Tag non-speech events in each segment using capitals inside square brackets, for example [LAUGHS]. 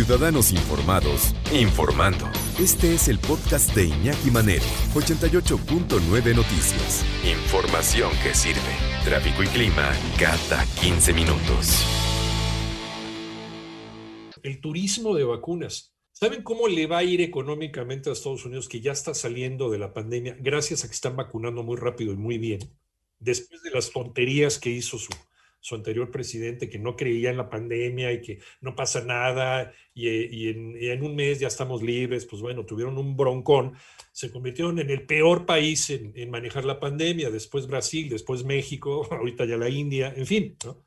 Ciudadanos Informados, informando. Este es el podcast de Iñaki Manero, 88.9 Noticias. Información que sirve. Tráfico y clima cada 15 minutos. El turismo de vacunas. ¿Saben cómo le va a ir económicamente a Estados Unidos que ya está saliendo de la pandemia gracias a que están vacunando muy rápido y muy bien? Después de las tonterías que hizo su, su anterior presidente, que no creía en la pandemia y que no pasa nada y, en, un mes ya estamos libres, pues bueno, tuvieron un broncón, se convirtieron en el peor país en, manejar la pandemia, después Brasil, después México, [LAUGHS] ahorita ya la India, en fin, ¿no?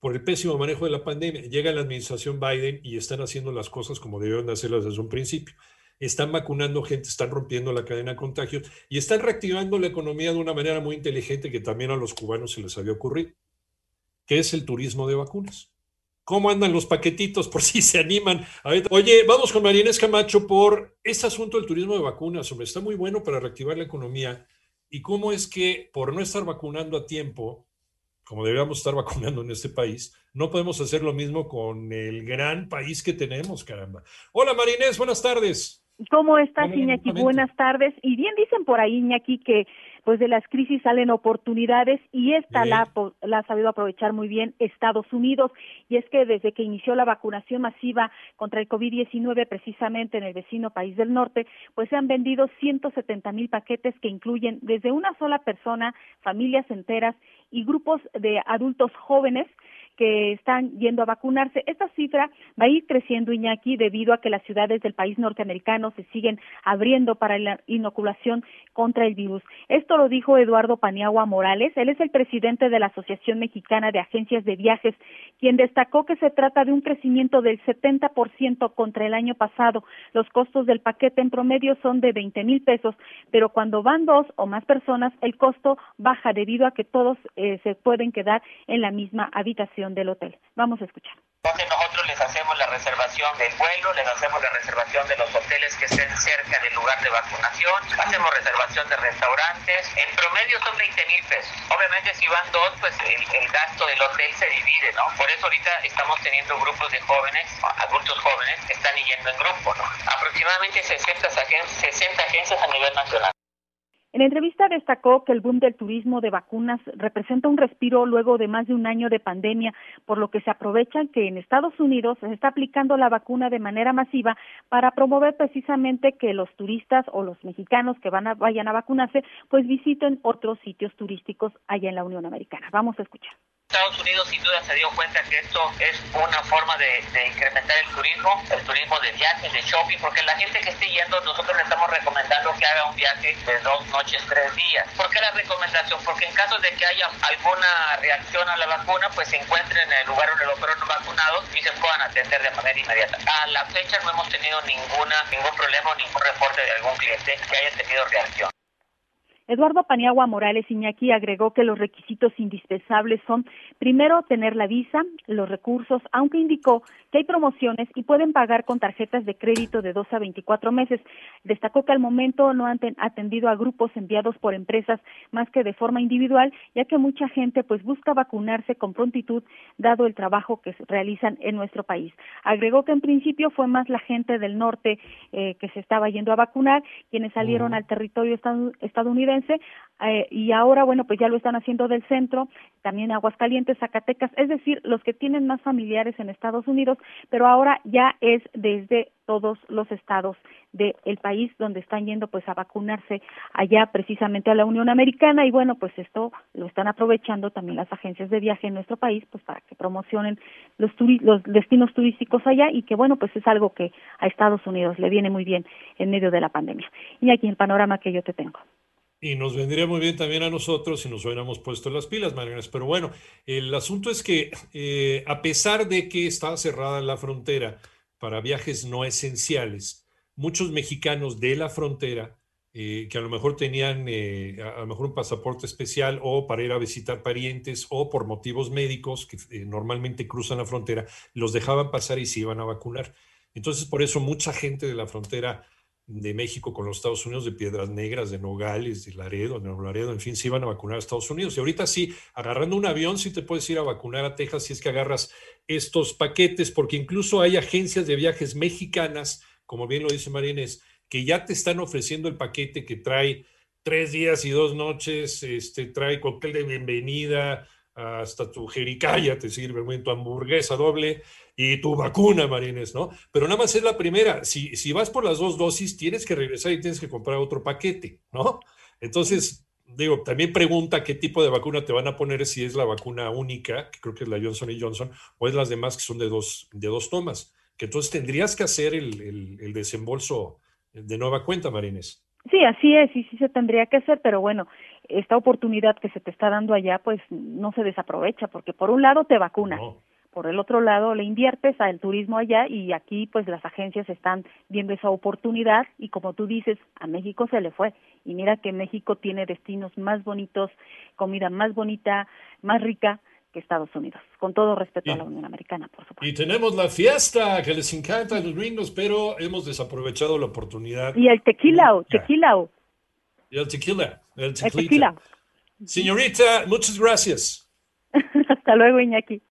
por el pésimo manejo de la pandemia. Llega la administración Biden y están haciendo las cosas como debieron de hacerlas desde un principio. Están vacunando gente, están rompiendo la cadena de contagios y están reactivando la economía de una manera muy inteligente que también a los cubanos se les había ocurrido que es el turismo de vacunas. ¿Cómo andan los paquetitos [LAUGHS] por si se animan? Oye, vamos con María Camacho por este asunto del turismo de vacunas. Hombre, está muy bueno para reactivar la economía. ¿Y cómo es que por no estar vacunando a tiempo, como deberíamos estar [LAUGHS] vacunando en este país, no podemos hacer lo mismo con el gran país que tenemos, caramba? Hola Marinés, buenas tardes. ¿Cómo estás, Iñaki? Buenas tardes. Y bien dicen por ahí, Iñaki, que pues de las crisis salen oportunidades y esta la, la, ha sabido aprovechar muy bien Estados Unidos. Y es que desde que inició la vacunación masiva contra el COVID-19 precisamente en el vecino país del norte, pues se han vendido 170 mil paquetes que incluyen desde una sola persona, familias enteras y grupos de adultos jóvenes que están yendo a vacunarse. Esta cifra va a ir creciendo, Iñaki, debido a que las ciudades del país norteamericano se siguen abriendo para la inoculación contra el virus. Esto lo dijo Eduardo Paniagua Morales. Él es el presidente de la Asociación Mexicana de Agencias de Viajes, quien destacó que se trata de un crecimiento del 70% contra el año pasado. Los costos del paquete en promedio son de 20 mil pesos, pero cuando van dos o más personas, el costo baja debido a que todos eh, se pueden quedar en la misma habitación del hotel. Vamos a escuchar. Entonces nosotros les hacemos la reservación del vuelo, les hacemos la reservación de los hoteles que estén cerca del lugar de vacunación, hacemos reservación de restaurantes, en promedio son 20 mil pesos. Obviamente si van dos, pues el, gasto del hotel se divide, ¿no? Por eso ahorita estamos teniendo grupos de jóvenes, adultos jóvenes, que están yendo en grupo, ¿no? Aproximadamente 60 60 agencias a nivel nacional. En entrevista destacó que el boom del turismo de vacunas representa un respiro luego de más de un año de pandemia, por lo que se aprovecha que en Estados Unidos se está aplicando la vacuna de manera masiva para promover precisamente que los turistas o los mexicanos que van a, vayan a vacunarse pues visiten otros sitios turísticos allá en la Unión Americana. Vamos a escuchar. Estados Unidos sin duda se dio cuenta que esto es una forma de, incrementar el turismo, el turismo de viajes, de shopping, porque la gente que esté yendo, nosotros le estamos recomendando que haga un viaje de dos noches, tres días. ¿Por qué la recomendación? Porque en caso de que haya alguna reacción a la vacuna, pues se encuentren en el lugar donde los fueron vacunados y se puedan atender de manera inmediata. A la fecha no hemos tenido ninguna, ningún problema o ningún reporte de algún cliente que haya tenido reacción. Eduardo Paniagua Morales Iñaki agregó que los requisitos indispensables son, primero, tener la visa, los recursos, aunque indicó que hay promociones y pueden pagar con tarjetas de crédito de 2 a 24 meses. Destacó que al momento no han atendido a grupos enviados por empresas más que de forma individual, ya que mucha gente pues busca vacunarse con prontitud dado el trabajo que realizan en nuestro país. Agregó que en principio fue más la gente del norte eh, que se estaba yendo a vacunar, quienes salieron al territorio estadounidense eh, y ahora, bueno, pues ya lo están haciendo del centro, también Aguascalientes, Zacatecas, es decir, los que tienen más familiares en Estados Unidos, pero ahora ya es desde todos los estados del país donde están yendo pues a vacunarse allá precisamente a la Unión Americana y bueno pues esto lo están aprovechando también las agencias de viaje en nuestro país pues para que promocionen los, los destinos turísticos allá y que bueno pues es algo que a Estados Unidos le viene muy bien en medio de la pandemia y aquí el panorama que yo te tengo. Y nos vendría muy bien también a nosotros si nos hubiéramos puesto las pilas, Marianas. Pero bueno, el asunto es que eh, a pesar de que está cerrada la frontera para viajes no esenciales, muchos mexicanos de la frontera eh, que a lo mejor tenían eh, a lo mejor un pasaporte especial o para ir a visitar parientes o por motivos médicos que normalmente cruzan la frontera, los dejaban pasar y se iban a vacunar. Entonces, por eso mucha gente de la frontera de México con los Estados Unidos, de Piedras Negras, de Nogales, de Laredo, de Nuevo Laredo, en fin, se iban a vacunar a Estados Unidos. Y ahorita sí, agarrando un avión, sí te puedes ir a vacunar a Texas si es que agarras estos paquetes, porque incluso hay agencias de viajes mexicanas, como bien lo dice Marines, que ya te están ofreciendo el paquete que trae tres días y dos noches, este, trae cóctel de bienvenida, hasta tu jericaya te sirve, tu hamburguesa doble y tu vacuna, Marines, ¿no? Pero nada más es la primera. Si, si vas por las dos dosis, tienes que regresar y tienes que comprar otro paquete, ¿no? Entonces, digo, también pregunta qué tipo de vacuna te van a poner, si es la vacuna única, que creo que es la Johnson Johnson, o es las demás que son de dos, de dos tomas, que entonces tendrías que hacer el, el, el desembolso de nueva cuenta, Marines. Sí, así es, y sí se tendría que hacer, pero bueno, esta oportunidad que se te está dando allá, pues no se desaprovecha, porque por un lado te vacunas, por el otro lado le inviertes al turismo allá y aquí pues las agencias están viendo esa oportunidad y como tú dices, a México se le fue. Y mira que México tiene destinos más bonitos, comida más bonita, más rica, que Estados Unidos, con todo respeto a la Unión Americana, por supuesto. Y tenemos la fiesta que les encanta a los gringos, pero hemos desaprovechado la oportunidad. Y el tequila, tequila. Y el tequila, el tequila. Señorita, muchas gracias. [LAUGHS] Hasta luego, Iñaki.